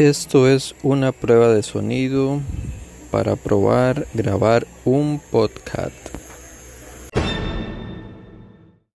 Esto es una prueba de sonido para probar grabar un podcast.